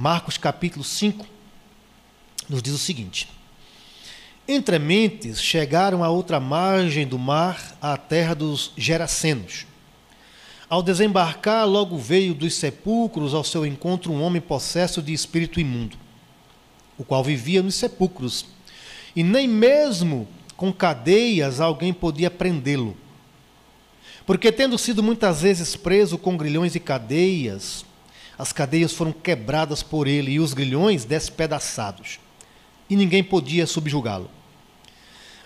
Marcos capítulo 5, nos diz o seguinte: Entre mentes chegaram à outra margem do mar, à terra dos Gerasenos. Ao desembarcar, logo veio dos sepulcros ao seu encontro um homem possesso de espírito imundo, o qual vivia nos sepulcros, e nem mesmo com cadeias alguém podia prendê-lo. Porque, tendo sido muitas vezes preso com grilhões e cadeias, as cadeias foram quebradas por ele e os grilhões despedaçados, e ninguém podia subjugá-lo.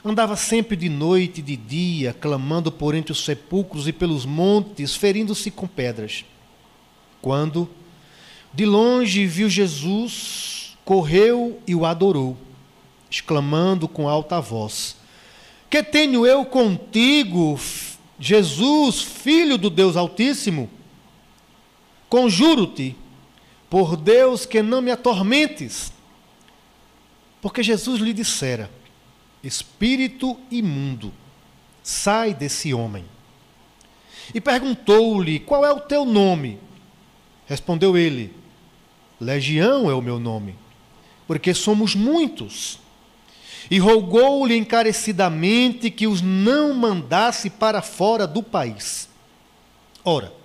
Andava sempre de noite e de dia, clamando por entre os sepulcros e pelos montes, ferindo-se com pedras. Quando, de longe, viu Jesus, correu e o adorou, exclamando com alta voz: Que tenho eu contigo, Jesus, filho do Deus Altíssimo? Conjuro-te, por Deus, que não me atormentes. Porque Jesus lhe dissera: espírito imundo, sai desse homem. E perguntou-lhe: Qual é o teu nome? Respondeu ele: Legião é o meu nome, porque somos muitos. E rogou-lhe encarecidamente que os não mandasse para fora do país. Ora,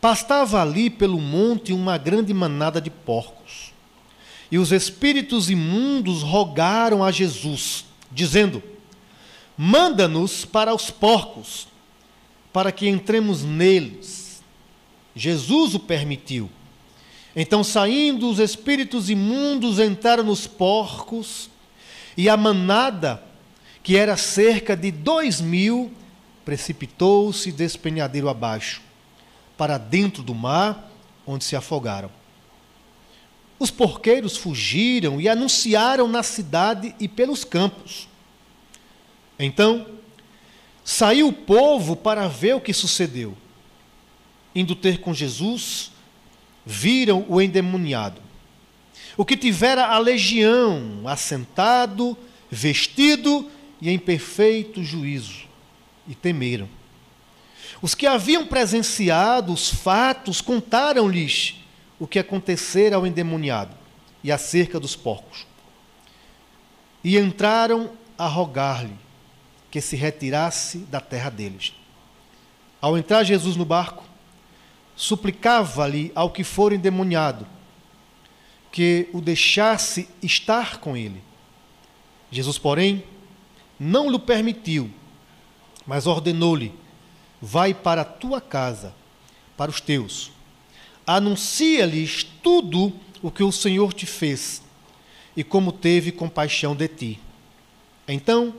pastava ali pelo monte uma grande manada de porcos. E os espíritos imundos rogaram a Jesus dizendo: Manda-nos para os porcos, para que entremos neles. Jesus o permitiu. Então, saindo os espíritos imundos, entraram nos porcos, e a manada, que era cerca de dois mil, precipitou-se despenhadeiro abaixo, para dentro do mar, onde se afogaram. Os porqueiros fugiram e anunciaram na cidade e pelos campos. Então, saiu o povo para ver o que sucedeu. Indo ter com Jesus, viram o endemoniado, o que tivera a legião, assentado, vestido e em perfeito juízo, e temeram. Os que haviam presenciado os fatos contaram-lhes o que acontecera ao endemoniado e acerca dos porcos. E entraram a rogar-lhe que se retirasse da terra deles. Ao entrar Jesus no barco, suplicava-lhe ao que for endemoniado que o deixasse estar com ele. Jesus, porém, não lhe permitiu, mas ordenou-lhe: Vai para a tua casa, para os teus anuncia-lhes tudo o que o Senhor te fez e como teve compaixão de ti. Então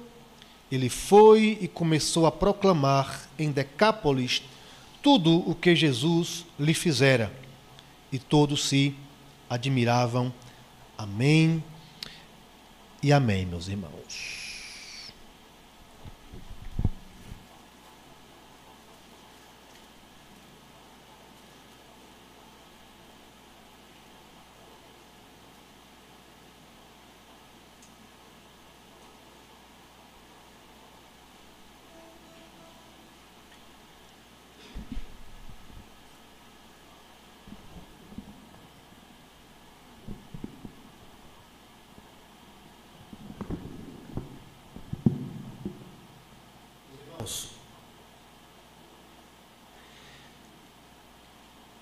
ele foi e começou a proclamar em Decápolis tudo o que Jesus lhe fizera, e todos se admiravam. Amém e amém, meus irmãos.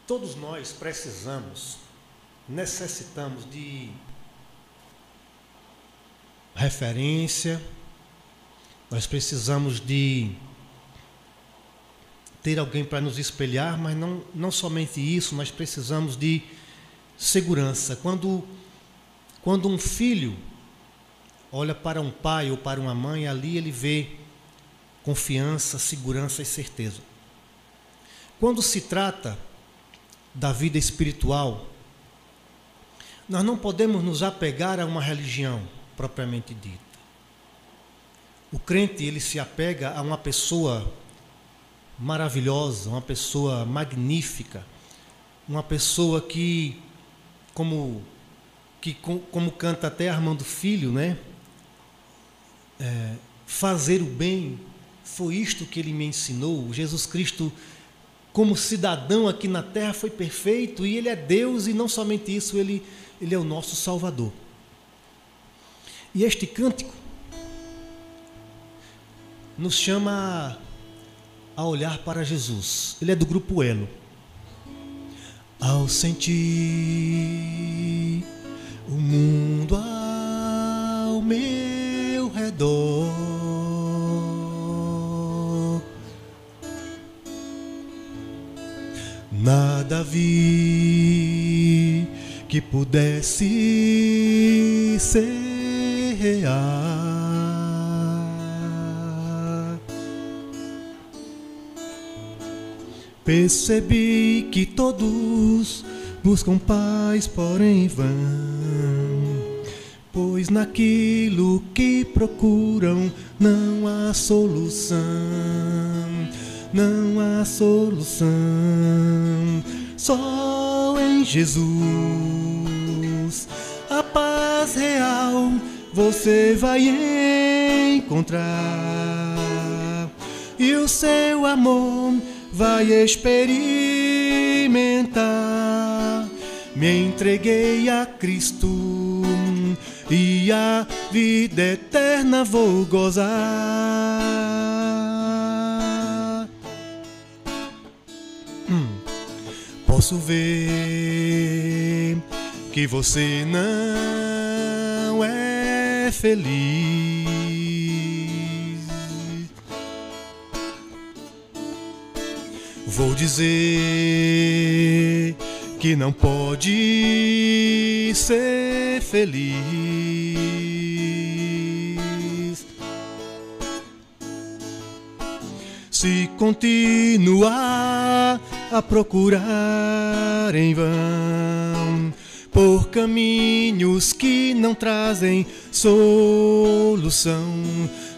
Todos nós precisamos, necessitamos de referência, nós precisamos de ter alguém para nos espelhar, mas não, não somente isso, nós precisamos de segurança. Quando, quando um filho olha para um pai ou para uma mãe, ali ele vê confiança, segurança e certeza. Quando se trata da vida espiritual, nós não podemos nos apegar a uma religião propriamente dita. O crente, ele se apega a uma pessoa maravilhosa, uma pessoa magnífica, uma pessoa que, como, que, como canta até Armando Filho, né? É, fazer o bem foi isto que ele me ensinou. Jesus Cristo como cidadão aqui na terra foi perfeito e ele é Deus e não somente isso, ele, ele é o nosso Salvador. E este cântico nos chama a olhar para Jesus. Ele é do grupo Elo. Ao sentir o mundo ao meu redor, nada vi que pudesse ser real. Percebi que todos buscam paz, porém vão, pois naquilo que procuram não há solução, não há solução. Só em Jesus a paz real você vai encontrar e o seu amor vai experimentar. Me entreguei a Cristo e a vida eterna vou gozar. Posso ver que você não é feliz. Vou dizer que não pode ser feliz. Se continuar a procurar em vão. Por caminhos que não trazem solução,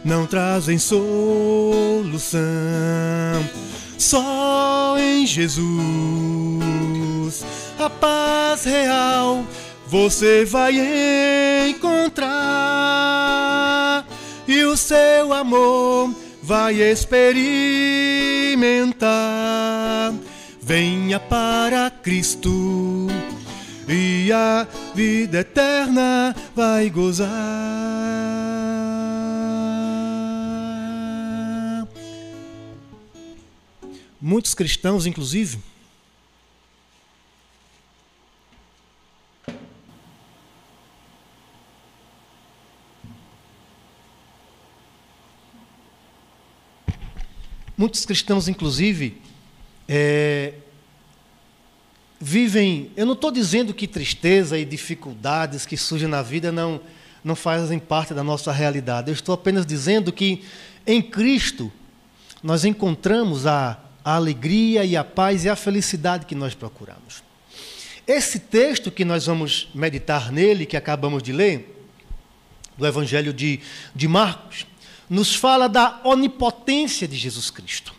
não trazem solução. Só em Jesus a paz real você vai encontrar. E o seu amor vai experimentar. Venha para Cristo e a vida eterna vai gozar. Muitos cristãos, inclusive, muitos cristãos, inclusive, é, vivem. Eu não estou dizendo que tristeza e dificuldades que surgem na vida não, não fazem parte da nossa realidade. Eu estou apenas dizendo que em Cristo nós encontramos a a alegria e a paz e a felicidade que nós procuramos. Esse texto que nós vamos meditar nele, que acabamos de ler, do Evangelho de, de Marcos, nos fala da onipotência de Jesus Cristo.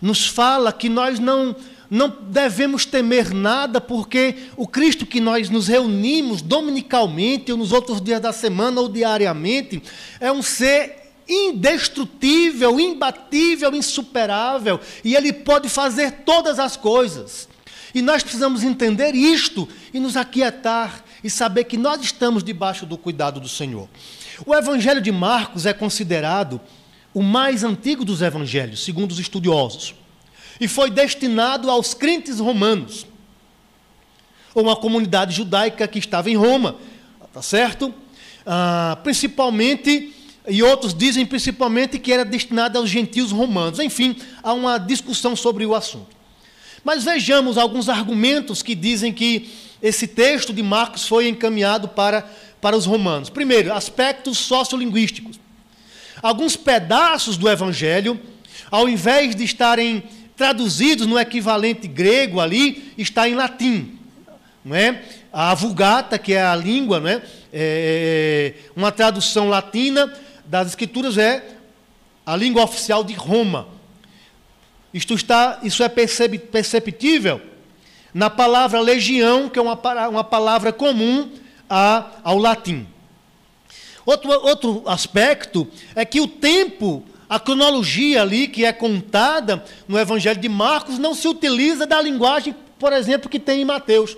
Nos fala que nós não, não devemos temer nada, porque o Cristo que nós nos reunimos dominicalmente, ou nos outros dias da semana, ou diariamente, é um ser indestrutível, imbatível, insuperável, e Ele pode fazer todas as coisas. E nós precisamos entender isto e nos aquietar e saber que nós estamos debaixo do cuidado do Senhor. O Evangelho de Marcos é considerado o mais antigo dos evangelhos, segundo os estudiosos, e foi destinado aos crentes romanos, ou uma comunidade judaica que estava em Roma, tá certo? Ah, principalmente e outros dizem principalmente que era destinado aos gentios romanos. Enfim, há uma discussão sobre o assunto. Mas vejamos alguns argumentos que dizem que esse texto de Marcos foi encaminhado para, para os romanos. Primeiro, aspectos sociolinguísticos. Alguns pedaços do evangelho, ao invés de estarem traduzidos no equivalente grego ali, está em latim. Não é? A Vulgata, que é a língua, não é? é uma tradução latina, das Escrituras é a língua oficial de Roma. Isto está, isso é perceptível na palavra legião, que é uma, uma palavra comum a, ao latim. Outro, outro aspecto é que o tempo a cronologia ali que é contada no Evangelho de Marcos não se utiliza da linguagem, por exemplo, que tem em Mateus.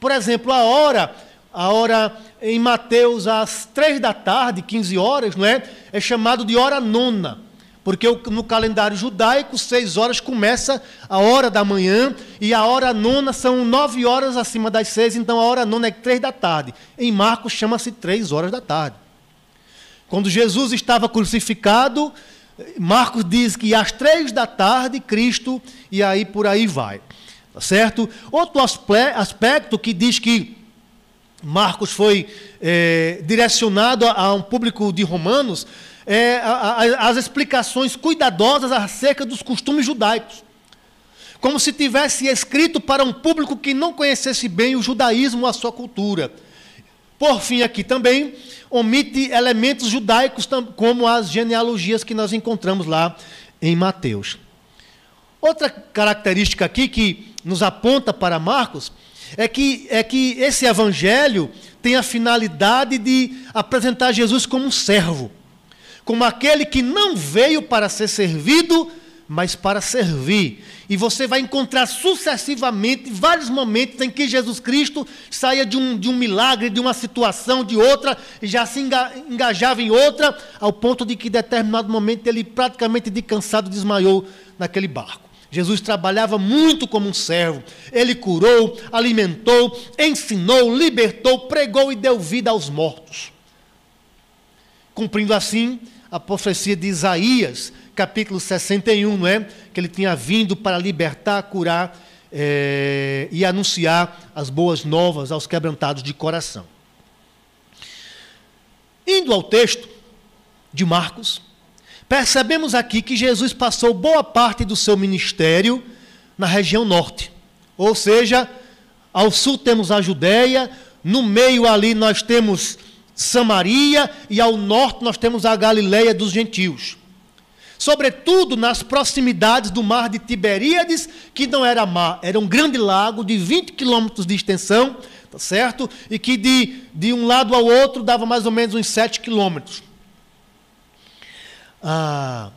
Por exemplo, a hora, a hora em Mateus às três da tarde, 15 horas, não é? É chamado de hora nona. Porque no calendário judaico, seis horas começa a hora da manhã e a hora nona são nove horas acima das seis, então a hora nona é três da tarde. Em Marcos chama-se três horas da tarde. Quando Jesus estava crucificado, Marcos diz que às três da tarde, Cristo, e aí por aí vai. Tá certo? Outro aspecto que diz que Marcos foi é, direcionado a, um público de romanos é a, a, as explicações cuidadosas acerca dos costumes judaicos. Como se tivesse escrito para um público que não conhecesse bem o judaísmo, a sua cultura. Por fim, aqui também omite elementos judaicos, como as genealogias que nós encontramos lá em Mateus. Outra característica aqui que nos aponta para Marcos é que, é que esse evangelho tem a finalidade de apresentar Jesus como um servo, como aquele que não veio para ser servido, mas para servir. E você vai encontrar sucessivamente vários momentos em que Jesus Cristo saia de um, de um milagre, de uma situação, de outra, e já se engajava em outra, ao ponto de que, em determinado momento, ele praticamente de cansado desmaiou naquele barco. Jesus trabalhava muito como um servo. Ele curou, alimentou, ensinou, libertou, pregou e deu vida aos mortos. Cumprindo assim a profecia de Isaías, capítulo 61, não é? Que ele tinha vindo para libertar, curar é, e anunciar as boas novas aos quebrantados de coração. Indo ao texto de Marcos, percebemos aqui que Jesus passou boa parte do seu ministério na região norte. Ou seja, ao sul temos a Judéia, no meio ali nós temos Samaria e ao norte nós temos a Galileia dos gentios sobretudo nas proximidades do mar de Tiberíades, que não era mar, era um grande lago de 20 quilômetros de extensão, tá certo? E que de, de um lado ao outro dava mais ou menos uns 7 quilômetros. Ah,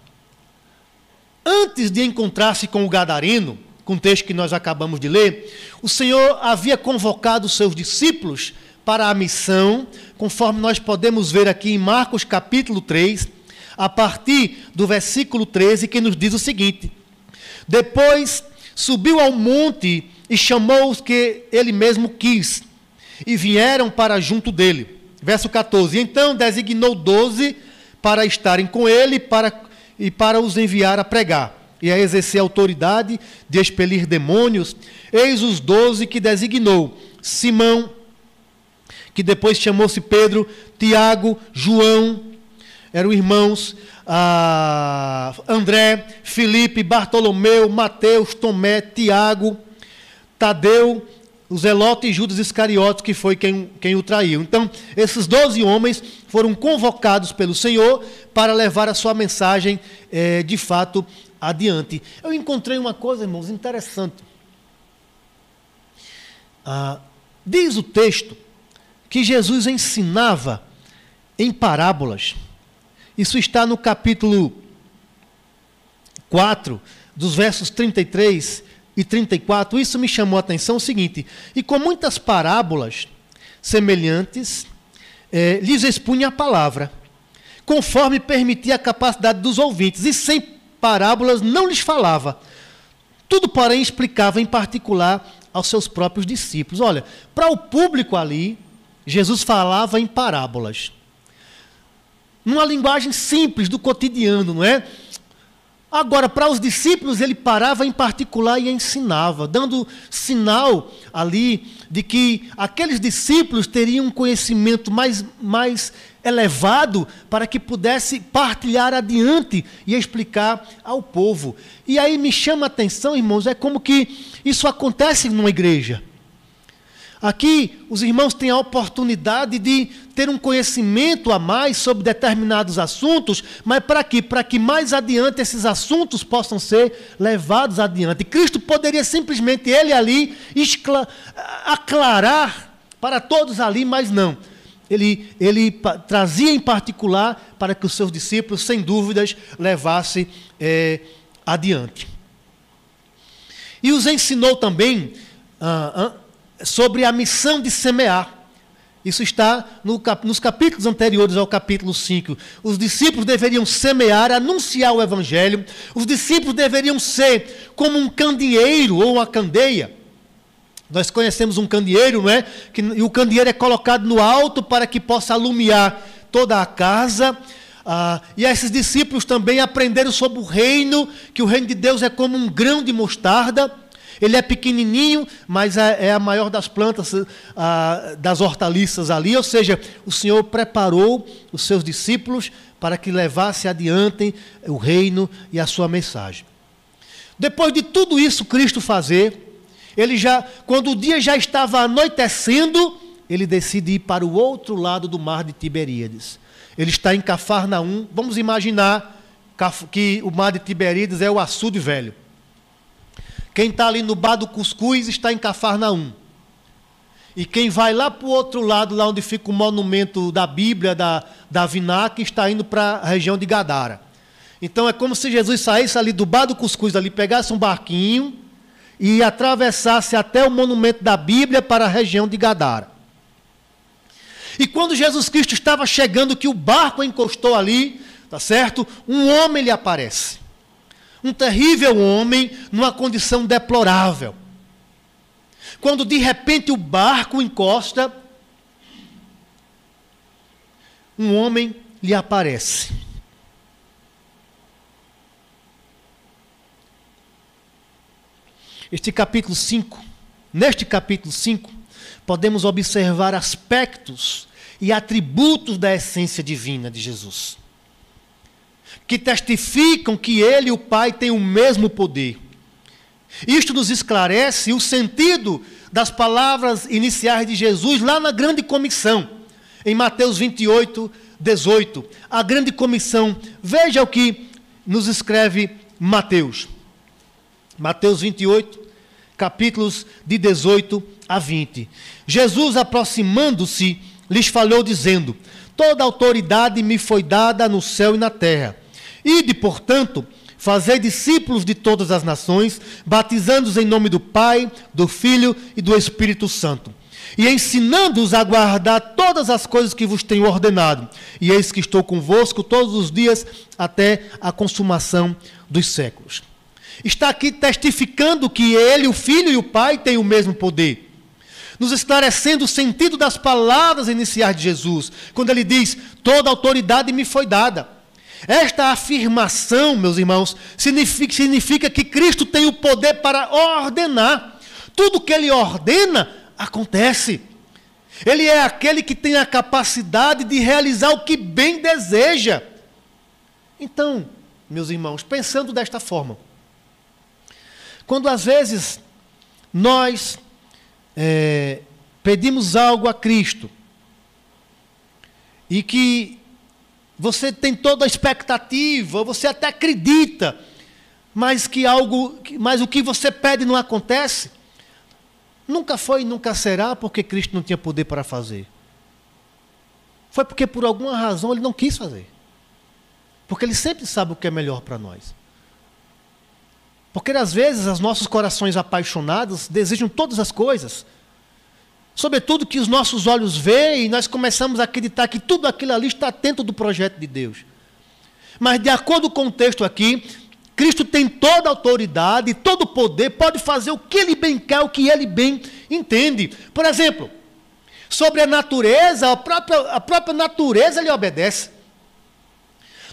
antes de encontrar-se com o Gadareno, com o texto que nós acabamos de ler, o Senhor havia convocado os seus discípulos para a missão, conforme nós podemos ver aqui em Marcos capítulo 3, a partir do versículo 13, que nos diz o seguinte: Depois subiu ao monte e chamou os que ele mesmo quis, e vieram para junto dele. Verso 14: Então designou doze para estarem com ele para, e para os enviar a pregar e a exercer a autoridade de expelir demônios. Eis os doze que designou: Simão, que depois chamou-se Pedro, Tiago, João, eram irmãos ah, André, Felipe, Bartolomeu, Mateus, Tomé, Tiago, Tadeu, Zelote e Judas Iscariotes, que foi quem, quem o traiu. Então, esses doze homens foram convocados pelo Senhor para levar a sua mensagem eh, de fato adiante. Eu encontrei uma coisa, irmãos, interessante. Ah, diz o texto que Jesus ensinava em parábolas. Isso está no capítulo 4, dos versos 33 e 34. Isso me chamou a atenção o seguinte: e com muitas parábolas semelhantes, eh, lhes expunha a palavra, conforme permitia a capacidade dos ouvintes, e sem parábolas não lhes falava. Tudo, porém, explicava em particular aos seus próprios discípulos. Olha, para o público ali, Jesus falava em parábolas numa linguagem simples do cotidiano, não é? Agora, para os discípulos, ele parava em particular e ensinava, dando sinal ali de que aqueles discípulos teriam um conhecimento mais, mais elevado para que pudesse partilhar adiante e explicar ao povo. E aí me chama a atenção, irmãos, é como que isso acontece numa igreja. Aqui, os irmãos têm a oportunidade de ter um conhecimento a mais sobre determinados assuntos, mas para quê? Para que mais adiante esses assuntos possam ser levados adiante. Cristo poderia simplesmente, ele ali, aclarar para todos ali, mas não. ele, ele trazia em particular para que os seus discípulos, sem dúvidas, levassem é, adiante. E os ensinou também ah, ah, sobre a missão de semear. Isso está no, nos capítulos anteriores ao capítulo 5. Os discípulos deveriam semear, anunciar o evangelho. Os discípulos deveriam ser como um candeeiro ou uma candeia. Nós conhecemos um candeeiro, não é? Que, e o candeeiro é colocado no alto para que possa alumiar toda a casa. Ah, e esses discípulos também aprenderam sobre o reino, que o reino de Deus é como um grão de mostarda. Ele é pequenininho, mas é, é a maior das plantas, ah, das hortaliças ali. Ou seja, o Senhor preparou os seus discípulos para que levasse adiante o reino e a sua mensagem. Depois de tudo isso Cristo fazer, ele já, quando o dia já estava anoitecendo, ele decide ir para o outro lado do mar de Tiberíades. Ele está em Cafarnaum. Vamos imaginar que o mar de Tiberíades é o açude velho. Quem está ali no bar do Cuscuz está em Cafarnaum. E quem vai lá para o outro lado, lá onde fica o monumento da Bíblia, da, da Vinac, está indo para a região de Gadara. Então é como se Jesus saísse ali do bar do Cuscuz, ali, pegasse um barquinho e atravessasse até o monumento da Bíblia para a região de Gadara. E quando Jesus Cristo estava chegando, que o barco encostou ali, tá certo? Um homem lhe aparece um terrível homem numa condição deplorável. Quando de repente o barco encosta, um homem lhe aparece. Este capítulo 5, neste capítulo 5, podemos observar aspectos e atributos da essência divina de Jesus que testificam que ele e o Pai têm o mesmo poder. Isto nos esclarece o sentido das palavras iniciais de Jesus lá na grande comissão, em Mateus 28, 18. A grande comissão, veja o que nos escreve Mateus. Mateus 28, capítulos de 18 a 20. Jesus, aproximando-se, lhes falou, dizendo: Toda autoridade me foi dada no céu e na terra. Ide, portanto, fazei discípulos de todas as nações, batizando-os em nome do Pai, do Filho e do Espírito Santo, e ensinando-os a guardar todas as coisas que vos tenho ordenado. E eis que estou convosco todos os dias até a consumação dos séculos. Está aqui testificando que ele, o Filho e o Pai têm o mesmo poder nos esclarecendo o sentido das palavras iniciais de Jesus, quando ele diz: Toda autoridade me foi dada. Esta afirmação, meus irmãos, significa, significa que Cristo tem o poder para ordenar. Tudo que ele ordena, acontece. Ele é aquele que tem a capacidade de realizar o que bem deseja. Então, meus irmãos, pensando desta forma, quando às vezes nós é, pedimos algo a Cristo e que você tem toda a expectativa, você até acredita, mas que algo, mas o que você pede não acontece. Nunca foi e nunca será porque Cristo não tinha poder para fazer. Foi porque por alguma razão ele não quis fazer. Porque ele sempre sabe o que é melhor para nós. Porque às vezes os nossos corações apaixonados desejam todas as coisas, Sobretudo que os nossos olhos veem nós começamos a acreditar que tudo aquilo ali está dentro do projeto de Deus. Mas, de acordo com o texto aqui, Cristo tem toda a autoridade, todo o poder, pode fazer o que ele bem quer, o que ele bem entende. Por exemplo, sobre a natureza, a própria, a própria natureza lhe obedece.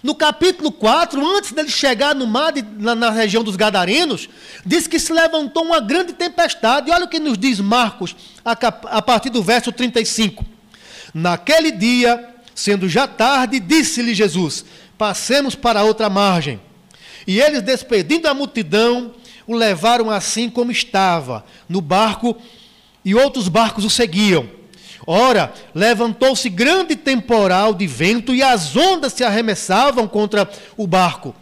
No capítulo 4, antes dele chegar no mar, de, na, na, região dos Gadarenos, diz que se levantou uma grande tempestade. E olha o que nos diz Marcos, a, a partir do verso 35. Naquele dia, sendo já tarde, disse-lhe Jesus: Passemos para outra margem. E eles, despedindo a multidão, o levaram assim como estava, no barco, e outros barcos o seguiam. Ora, levantou-se grande temporal de vento e as ondas se arremessavam contra o barco,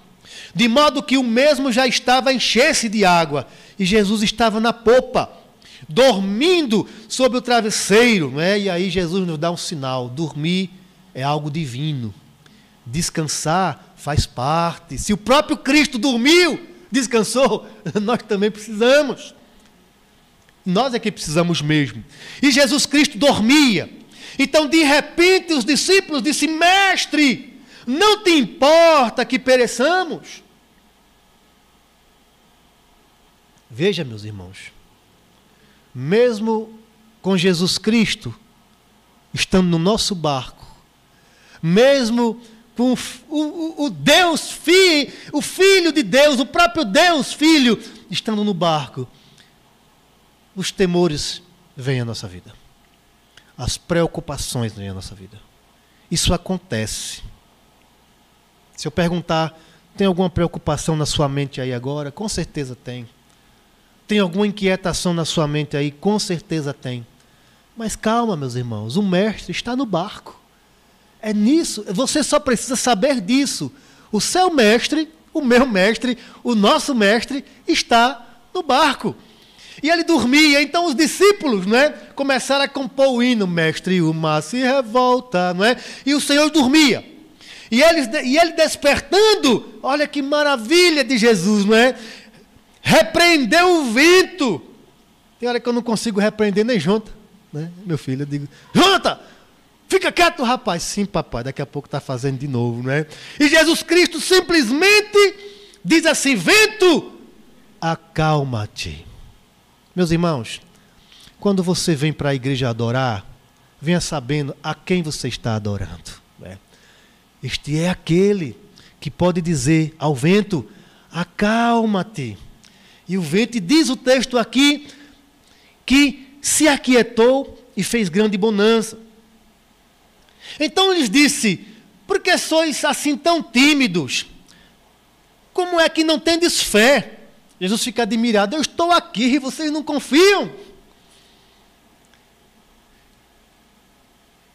de modo que o mesmo já estava a encher-se de água, e Jesus estava na popa, dormindo sobre o travesseiro, não é? E aí Jesus nos dá um sinal: dormir é algo divino. Descansar faz parte. Se o próprio Cristo dormiu, descansou, nós também precisamos. Nós é que precisamos mesmo. E Jesus Cristo dormia. Então, de repente, os discípulos disseram: Mestre, não te importa que pereçamos? Veja, meus irmãos, mesmo com Jesus Cristo estando no nosso barco, mesmo com o, o, Deus Filho, o Filho de Deus, o próprio Deus Filho, estando no barco, os temores vêm à nossa vida. As preocupações vêm à nossa vida. Isso acontece. Se eu perguntar, tem alguma preocupação na sua mente aí agora? Com certeza tem. Tem alguma inquietação na sua mente aí? Com certeza tem. Mas calma, meus irmãos, o mestre está no barco. É nisso, você só precisa saber disso. O seu mestre, o meu mestre, o nosso mestre está no barco. E ele dormia, então os discípulos não é, começaram a compor o hino, mestre, o mar se revolta, não é? E o Senhor dormia. E ele, e ele despertando, olha que maravilha de Jesus, não é? Repreendeu o vento. Tem hora que eu não consigo repreender nem junta, né? Meu filho, eu digo, junta! Fica quieto, rapaz. Sim, papai, daqui a pouco está fazendo de novo, não é? E Jesus Cristo simplesmente diz assim: vento, acalma-te. Meus irmãos, quando você vem para a igreja adorar, venha sabendo a quem você está adorando. Né? Este é aquele que pode dizer ao vento: acalma-te. E o vento, diz o texto aqui, que se aquietou e fez grande bonança. Então lhes disse: Por que sois assim tão tímidos? Como é que não tendes fé? Jesus fica admirado: Eu estou aqui e vocês não confiam.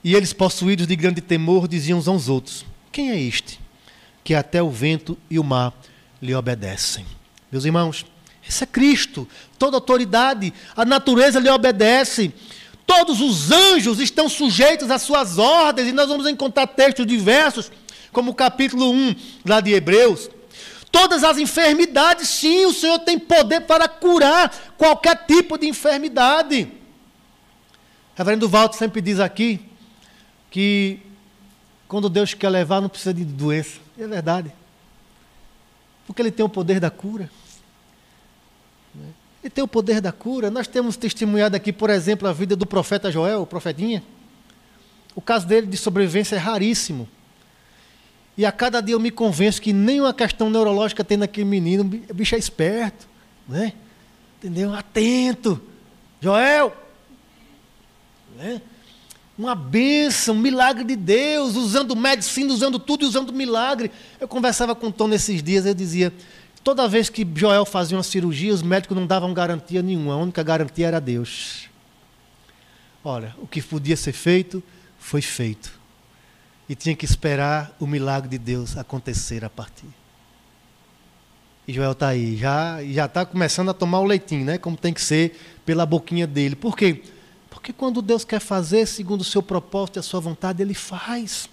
E eles, possuídos de grande temor, diziam uns aos outros: Quem é este? Que até o vento e o mar lhe obedecem. Meus irmãos, esse é Cristo, toda autoridade, a natureza lhe obedece. Todos os anjos estão sujeitos às suas ordens, e nós vamos encontrar textos diversos, como o capítulo 1 lá de Hebreus. Todas as enfermidades, sim, o Senhor tem poder para curar qualquer tipo de enfermidade. O reverendo Walter sempre diz aqui que quando Deus quer levar, não precisa de doença. E é verdade. Porque Ele tem o poder da cura. Ele tem o poder da cura. Nós temos testemunhado aqui, por exemplo, a vida do profeta Joel, o profetinha. O caso dele de sobrevivência é raríssimo. E a cada dia eu me convenço que nenhuma questão neurológica tem naquele menino. O bicho é esperto, né? Entendeu? Atento. Joel! Né? Uma bênção, um milagre de Deus, usando medicina, usando tudo usando milagre. Eu conversava com o Tom nesses dias, eu dizia, Toda vez que Joel fazia uma cirurgia, os médicos não davam garantia nenhuma, a única garantia era Deus. Olha, o que podia ser feito, foi feito. E tinha que esperar o milagre de Deus acontecer a partir. E Joel está aí, já já está começando a tomar o leitinho, né? Como tem que ser pela boquinha dele. Por quê? Porque quando Deus quer fazer segundo o seu propósito e a sua vontade, Ele faz.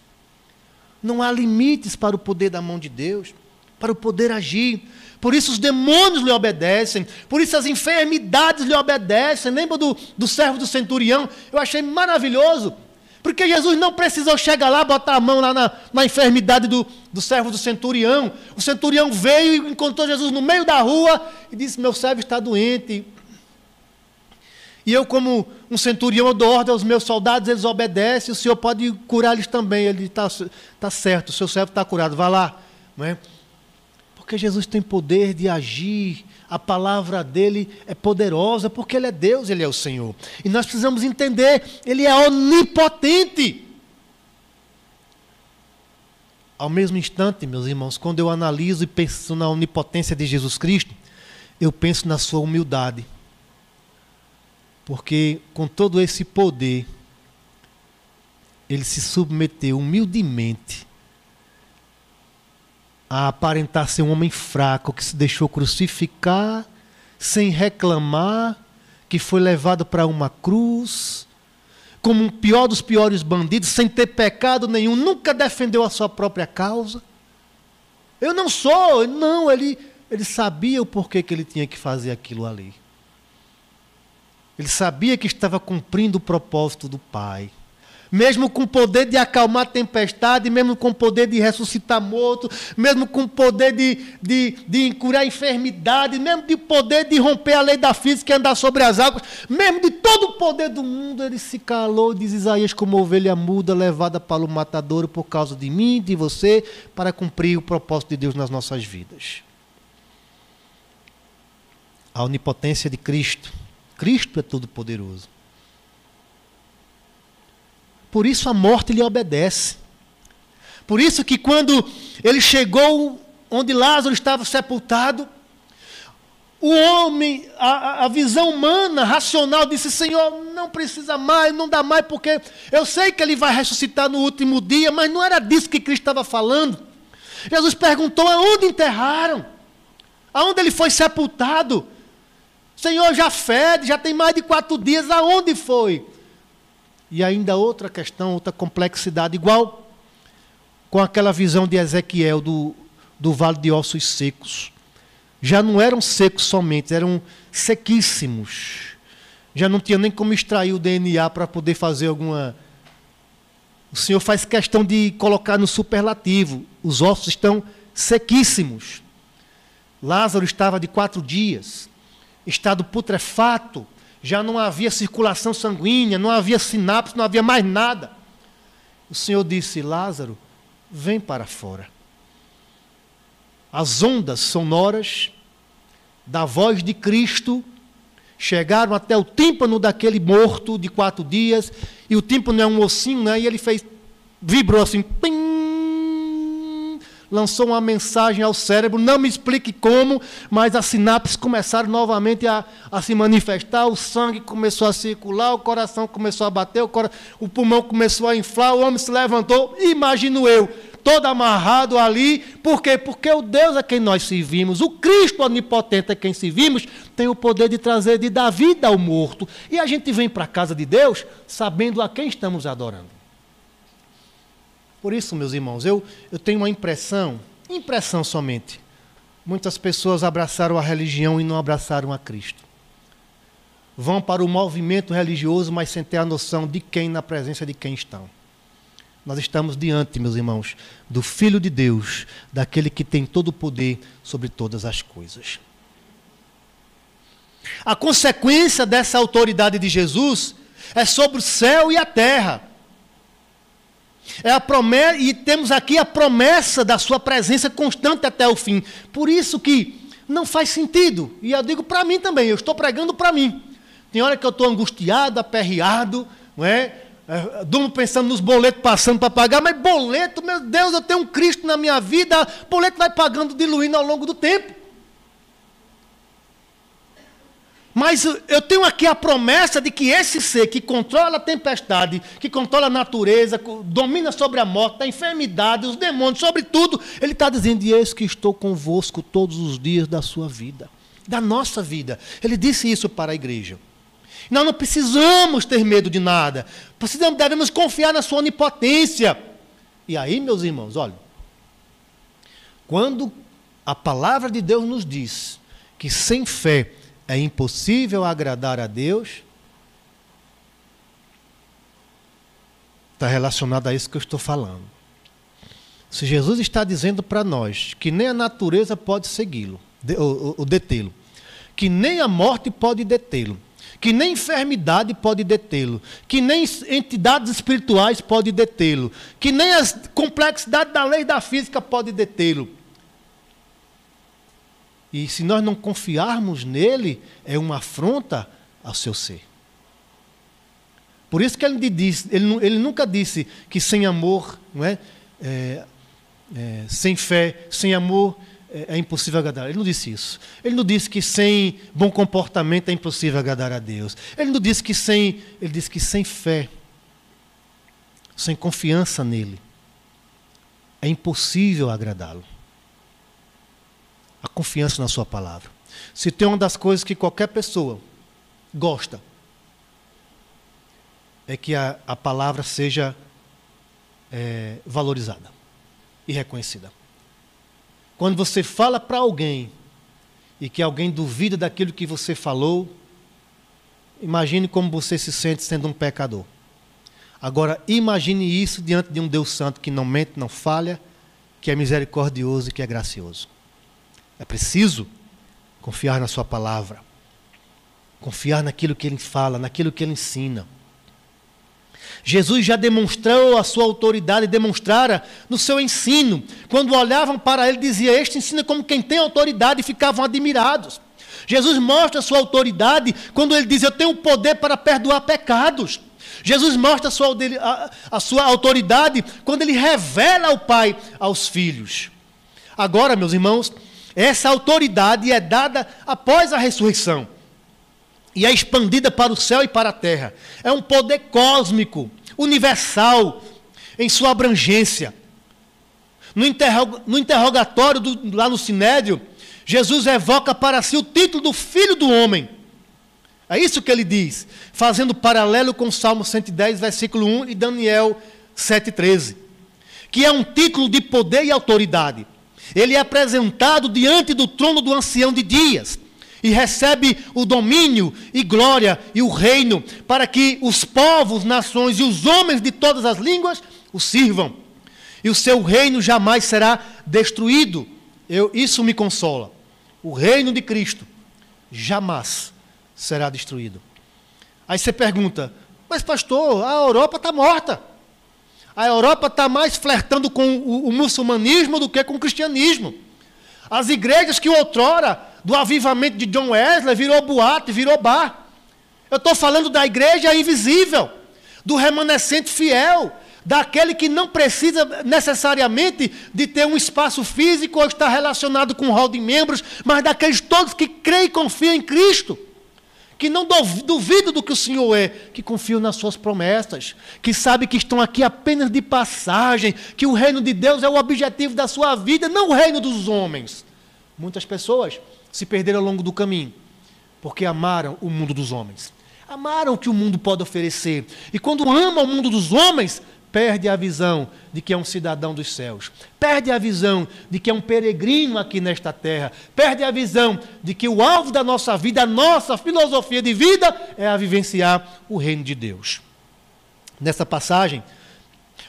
Não há limites para o poder da mão de Deus para o poder agir. Por isso os demônios lhe obedecem, por isso as enfermidades lhe obedecem. Lembra do, do servo do centurião? Eu achei maravilhoso, porque Jesus não precisou chegar lá, botar a mão lá na, na enfermidade do, do servo do centurião. O centurião veio e encontrou Jesus no meio da rua e disse: Meu servo está doente. E eu, como um centurião, eu dou ordem aos meus soldados, eles obedecem, o senhor pode curar eles também. Ele está tá certo, o seu servo está curado, vá lá. Não é? Porque Jesus tem poder de agir, a palavra dele é poderosa, porque ele é Deus, ele é o Senhor. E nós precisamos entender, ele é onipotente. Ao mesmo instante, meus irmãos, quando eu analiso e penso na onipotência de Jesus Cristo, eu penso na sua humildade. Porque com todo esse poder, ele se submeteu humildemente a aparentar ser um homem fraco que se deixou crucificar sem reclamar, que foi levado para uma cruz, como o pior dos piores bandidos, sem ter pecado nenhum, nunca defendeu a sua própria causa. Eu não sou, não, ele, ele sabia o porquê que ele tinha que fazer aquilo ali. Ele sabia que estava cumprindo o propósito do Pai mesmo com o poder de acalmar tempestade, mesmo com o poder de ressuscitar morto, mesmo com o poder de, de, de curar enfermidade, mesmo de poder de romper a lei da física e andar sobre as águas, mesmo de todo o poder do mundo, ele se calou, diz Isaías, como ovelha muda levada para o matadouro por causa de mim, de você, para cumprir o propósito de Deus nas nossas vidas. A onipotência de Cristo. Cristo é todo poderoso. Por isso a morte lhe obedece. Por isso que quando ele chegou onde Lázaro estava sepultado, o homem, a, a, visão humana, racional, disse: Senhor, não precisa mais, não dá mais, porque eu sei que ele vai ressuscitar no último dia, mas não era disso que Cristo estava falando. Jesus perguntou: aonde enterraram? Aonde ele foi sepultado? Senhor, já fede, já tem mais de quatro dias, aonde foi? E ainda outra questão, outra complexidade, igual com aquela visão de Ezequiel do, do vale de ossos secos. Já não eram secos somente, eram sequíssimos. Já não tinha nem como extrair o DNA para poder fazer alguma. O Senhor faz questão de colocar no superlativo. Os ossos estão sequíssimos. Lázaro estava de quatro dias, estado putrefato, já não havia circulação sanguínea, não havia sinapse, não havia mais nada. O Senhor disse: Lázaro, vem para fora. As ondas sonoras da voz de Cristo chegaram até o tímpano daquele morto de quatro dias, e o tímpano é um ossinho, né? e ele fez, vibrou assim, pim, lançou uma mensagem ao cérebro, não me explique como, mas as sinapses começaram novamente a, a se manifestar, o sangue começou a circular, o coração começou a bater, o, o pulmão começou a inflar, o homem se levantou, imagino eu, todo amarrado ali, por quê? Porque o Deus a quem nós servimos, o Cristo onipotente a quem servimos, tem o poder de trazer, de dar vida ao morto. E a gente vem para a casa de Deus sabendo a quem estamos adorando. Por isso, meus irmãos, eu, eu tenho uma impressão, impressão somente. Muitas pessoas abraçaram a religião e não abraçaram a Cristo. Vão para o movimento religioso, mas sem ter a noção de quem na presença de quem estão. Nós estamos diante, meus irmãos, do Filho de Deus, daquele que tem todo o poder sobre todas as coisas. A consequência dessa autoridade de Jesus é sobre o céu e a terra. É a promessa, e temos aqui a promessa da sua presença constante até o fim. Por isso que não faz sentido. E eu digo para mim também, eu estou pregando para mim. Tem hora que eu estou angustiado, aperreado, não é? é durmo pensando nos boletos passando para pagar, mas boleto, meu Deus, eu tenho um Cristo na minha vida, boleto vai pagando, diluindo ao longo do tempo. Mas eu tenho aqui a promessa de que esse ser que controla a tempestade, que controla a natureza, domina sobre a morte, a enfermidade, os demônios, sobre tudo, ele está dizendo: e eis que estou convosco todos os dias da sua vida, da nossa vida. Ele disse isso para a igreja. Nós não precisamos ter medo de nada, precisamos, devemos confiar na sua onipotência. E aí, meus irmãos, olha, quando a palavra de Deus nos diz que sem fé é impossível agradar a Deus, está relacionado a isso que eu estou falando. Se Jesus está dizendo para nós que nem a natureza pode segui-lo, ou, detê-lo, que nem a morte pode detê-lo, que nem enfermidade pode detê-lo, que nem entidades espirituais pode detê-lo, que nem a complexidade da lei da física pode detê-lo. E se nós não confiarmos nele, é uma afronta ao seu ser. Por isso que ele, disse, ele, ele nunca disse que sem amor, não é? é, é sem fé, sem amor é, é, impossível agradar. Ele não disse isso. Ele não disse que sem bom comportamento é impossível agradar a Deus. Ele não disse que sem, ele disse que sem fé, sem confiança nele, é impossível agradá-lo a confiança na Sua palavra. Se tem uma das coisas que qualquer pessoa gosta é que a, a palavra seja é, valorizada e reconhecida. Quando você fala para alguém e que alguém duvida daquilo que você falou, imagine como você se sente sendo um pecador. Agora, imagine isso diante de um Deus Santo que não mente, não falha, que é misericordioso e que é gracioso. É preciso confiar na Sua palavra, confiar naquilo que Ele fala, naquilo que Ele ensina. Jesus já demonstrou a sua autoridade, demonstrara no seu ensino. Quando olhavam para ele, dizia: Este ensina como quem tem autoridade, e ficavam admirados. Jesus mostra a sua autoridade quando ele diz: Eu tenho poder para perdoar pecados. Jesus mostra a sua, a, a sua autoridade quando ele revela o Pai aos filhos. Agora, meus irmãos, essa autoridade é dada após a ressurreição e é expandida para o céu e para a terra. É um poder cósmico, universal, em sua abrangência. No, no interrogatório do, lá no Sinédrio, Jesus evoca para si o título do Filho do Homem. É isso que ele diz, fazendo paralelo com o Salmo 110, versículo 1 e Daniel 7,13, que é um título de poder e autoridade. Ele é apresentado diante do trono do ancião de dias e recebe o domínio e glória e o reino para que os povos, nações e os homens de todas as línguas o sirvam. E o seu reino jamais será destruído. Eu, isso me consola. O reino de Cristo jamais será destruído. Aí você pergunta, mas pastor, a Europa está morta. A Europa está mais flertando com o, o, muçulmanismo do que com o cristianismo. As igrejas que outrora, do avivamento de John Wesley, virou boate, virou bar. Eu estou falando da igreja invisível, do remanescente fiel, daquele que não precisa necessariamente de ter um espaço físico ou estar relacionado com o hall de membros, mas daqueles todos que creem e confiam em Cristo que não duvidam do que o Senhor é, que confiam nas suas promessas, que sabem que estão aqui apenas de passagem, que o reino de Deus é o objetivo da sua vida, não o reino dos homens. Muitas pessoas se perderam ao longo do caminho, porque amaram o mundo dos homens. Amaram o que o mundo pode oferecer. E quando ama o mundo dos homens, perde a visão de que é um cidadão dos céus, perde a visão de que é um peregrino aqui nesta terra, perde a visão de que o alvo da nossa vida, a nossa filosofia de vida é a vivenciar o reino de Deus. Nessa passagem,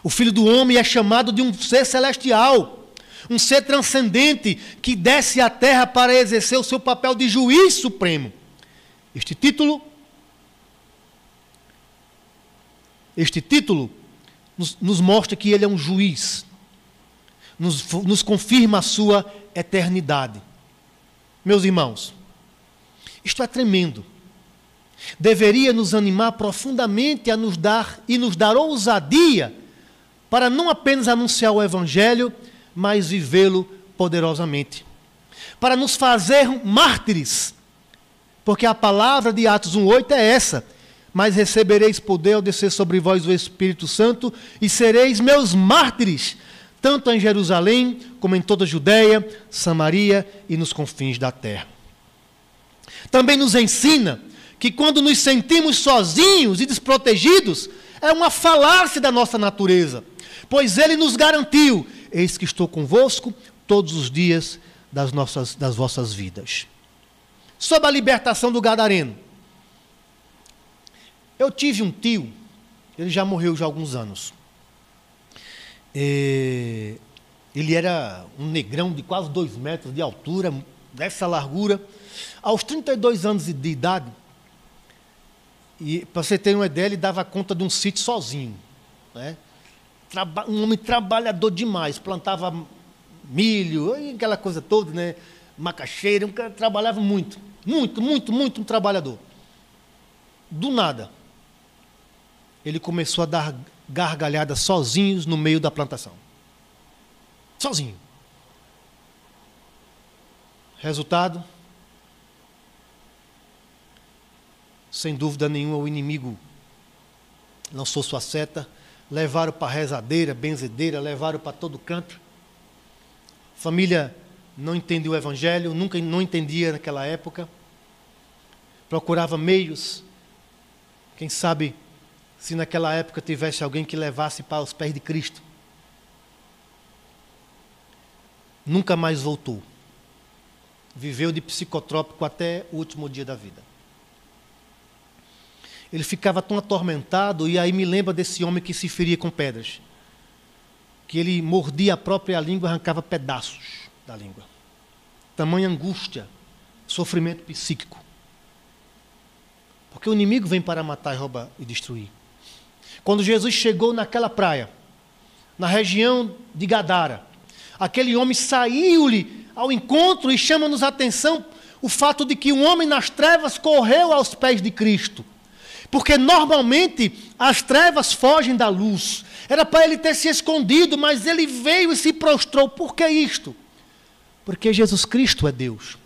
o filho do homem é chamado de um ser celestial, um ser transcendente que desce à terra para exercer o seu papel de juiz supremo. Este título este título nos, nos mostra que ele é um juiz, nos, nos confirma a sua eternidade. Meus irmãos, isto é tremendo. Deveria nos animar profundamente a nos dar e nos dar ousadia para não apenas anunciar o Evangelho, mas vivê-lo poderosamente. Para nos fazer mártires, porque a palavra de Atos 1,8 é essa mas recebereis poder ao descer sobre vós o Espírito Santo, e sereis meus mártires, tanto em Jerusalém, como em toda a Judéia, Samaria e nos confins da terra. Também nos ensina que quando nos sentimos sozinhos e desprotegidos, é uma falácia da nossa natureza, pois ele nos garantiu: eis que estou convosco todos os dias das, nossas, das vossas vidas. Sobre a libertação do Gadareno. Eu tive um tio, ele já morreu já há alguns anos. E ele era um negrão de quase dois metros de altura, dessa largura. Aos 32 anos de idade, e para você ter uma ideia, ele dava conta de um sítio sozinho. Né? um homem trabalhador demais, plantava milho, aquela coisa toda, né? macaxeira, um cara trabalhava muito, muito, muito, muito um trabalhador. Do nada, ele começou a dar gargalhadas sozinhos no meio da plantação. Sozinho. Resultado? Sem dúvida nenhuma, o inimigo lançou sua seta, levaram para rezadeira, benzedeira, levaram para todo canto. Família não entendeu o evangelho, nunca não entendia naquela época. procurava meios. Quem sabe se naquela época tivesse alguém que levasse para os pés de Cristo. Nunca mais voltou. Viveu de psicotrópico até o último dia da vida. Ele ficava tão atormentado, e aí me lembra desse homem que se feria com pedras. Que ele mordia a própria língua e arrancava pedaços da língua. Tamanha angústia, sofrimento psíquico. Porque o inimigo vem para matar, roubar e destruir. Quando Jesus chegou naquela praia, na região de Gadara, aquele homem saiu-lhe ao encontro e chama-nos a atenção o fato de que um homem nas trevas correu aos pés de Cristo. Porque normalmente as trevas fogem da luz. Era para ele ter se escondido, mas ele veio e se prostrou. Por que isto? Porque Jesus Cristo é Deus.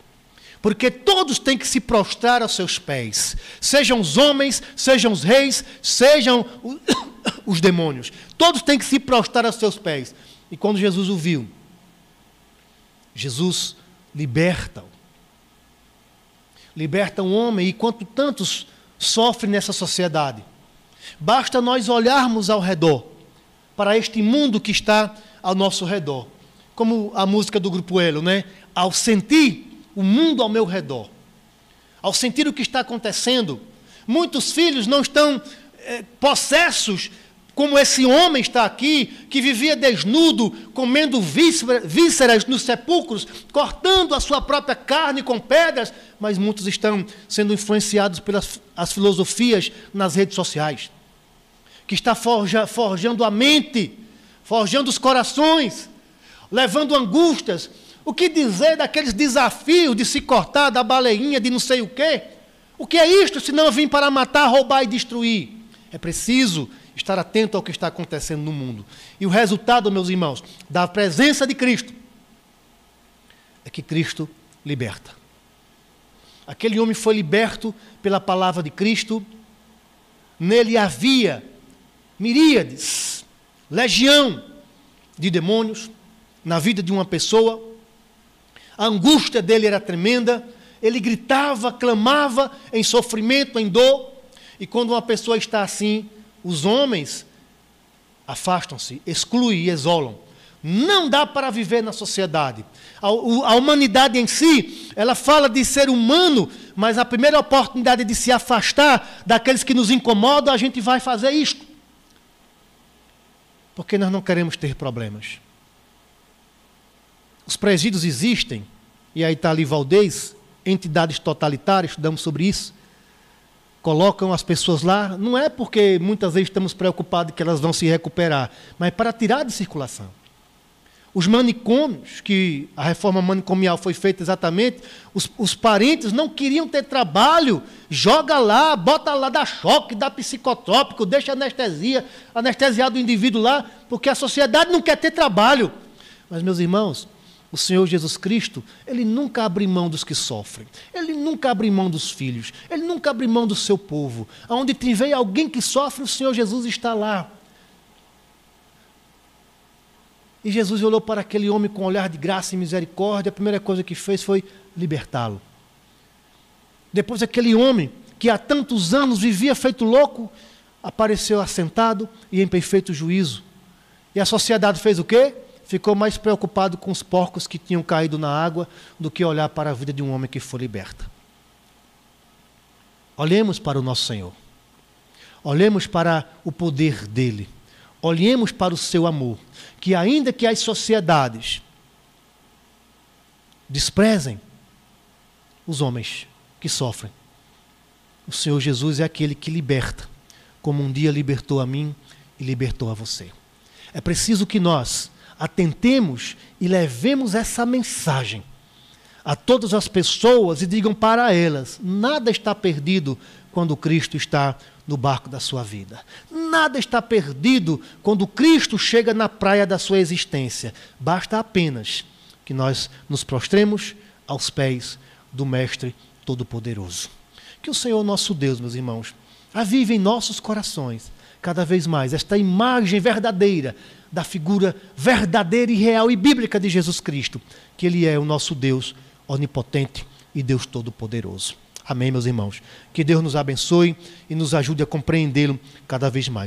Porque todos têm que se prostrar aos seus pés. Sejam os homens, sejam os reis, sejam os demônios. Todos têm que se prostrar aos seus pés. E quando Jesus o viu, Jesus liberta-o. Liberta um homem, e quanto tantos sofre nessa sociedade. Basta nós olharmos ao redor, para este mundo que está ao nosso redor. Como a música do Grupo Elo, né? Ao sentir o mundo ao meu redor, ao sentir o que está acontecendo, muitos filhos não estão é, possessos como esse homem está aqui, que vivia desnudo, comendo vísceras nos sepulcros, cortando a sua própria carne com pedras, mas muitos estão sendo influenciados pelas as filosofias nas redes sociais, que está forja, forjando a mente, forjando os corações, levando angústias. O que dizer daqueles desafios de se cortar da baleinha de não sei o quê? O que é isto se não vim para matar, roubar e destruir? É preciso estar atento ao que está acontecendo no mundo. E o resultado, meus irmãos, da presença de Cristo é que Cristo liberta. Aquele homem foi liberto pela palavra de Cristo. Nele havia miríades, legião de demônios na vida de uma pessoa. A angústia dele era tremenda. Ele gritava, clamava em sofrimento, em dor. E quando uma pessoa está assim, os homens afastam-se, excluem e isolam. Não dá para viver na sociedade. A, a, humanidade em si, ela fala de ser humano, mas a primeira oportunidade de se afastar daqueles que nos incomodam, a gente vai fazer isto. Porque nós não queremos ter problemas. Os presídios existem, e aí está ali Valdez, entidades totalitárias, estudamos sobre isso colocam as pessoas lá, não é porque muitas vezes estamos preocupados que elas vão se recuperar, mas para tirar de circulação. Os manicômios, que a reforma manicomial foi feita exatamente, os, os, parentes não queriam ter trabalho, joga lá, bota lá, dá choque, dá psicotrópico, deixa anestesia, anestesiado o indivíduo lá, porque a sociedade não quer ter trabalho. Mas, meus irmãos, o Senhor Jesus Cristo, ele nunca abre mão dos que sofrem, ele nunca abre mão dos filhos, ele nunca abre mão do seu povo. Aonde tiver alguém que sofre, o Senhor Jesus está lá. E Jesus olhou para aquele homem com um olhar de graça e misericórdia, a primeira coisa que fez foi libertá-lo. Depois, aquele homem que há tantos anos vivia feito louco, apareceu assentado e em perfeito juízo. E a sociedade fez o quê? Ficou mais preocupado com os porcos que tinham caído na água do que olhar para a vida de um homem que foi liberto. Olhemos para o nosso Senhor. Olhemos para o poder dele. Olhemos para o seu amor. Que, ainda que as sociedades desprezem os homens que sofrem, o Senhor Jesus é aquele que liberta, como um dia libertou a mim e libertou a você. É preciso que nós atentemos e levemos essa mensagem a todas as pessoas e digam para elas: nada está perdido quando Cristo está no barco da sua vida. Nada está perdido quando Cristo chega na praia da sua existência. Basta apenas que nós nos prostremos aos pés do Mestre Todo-Poderoso. Que o Senhor nosso Deus, meus irmãos, avive em nossos corações cada vez mais esta imagem verdadeira da figura verdadeira e real e bíblica de Jesus Cristo, que Ele é o nosso Deus onipotente e Deus Todo-Poderoso. Amém, meus irmãos? Que Deus nos abençoe e nos ajude a compreendê-lo cada vez mais.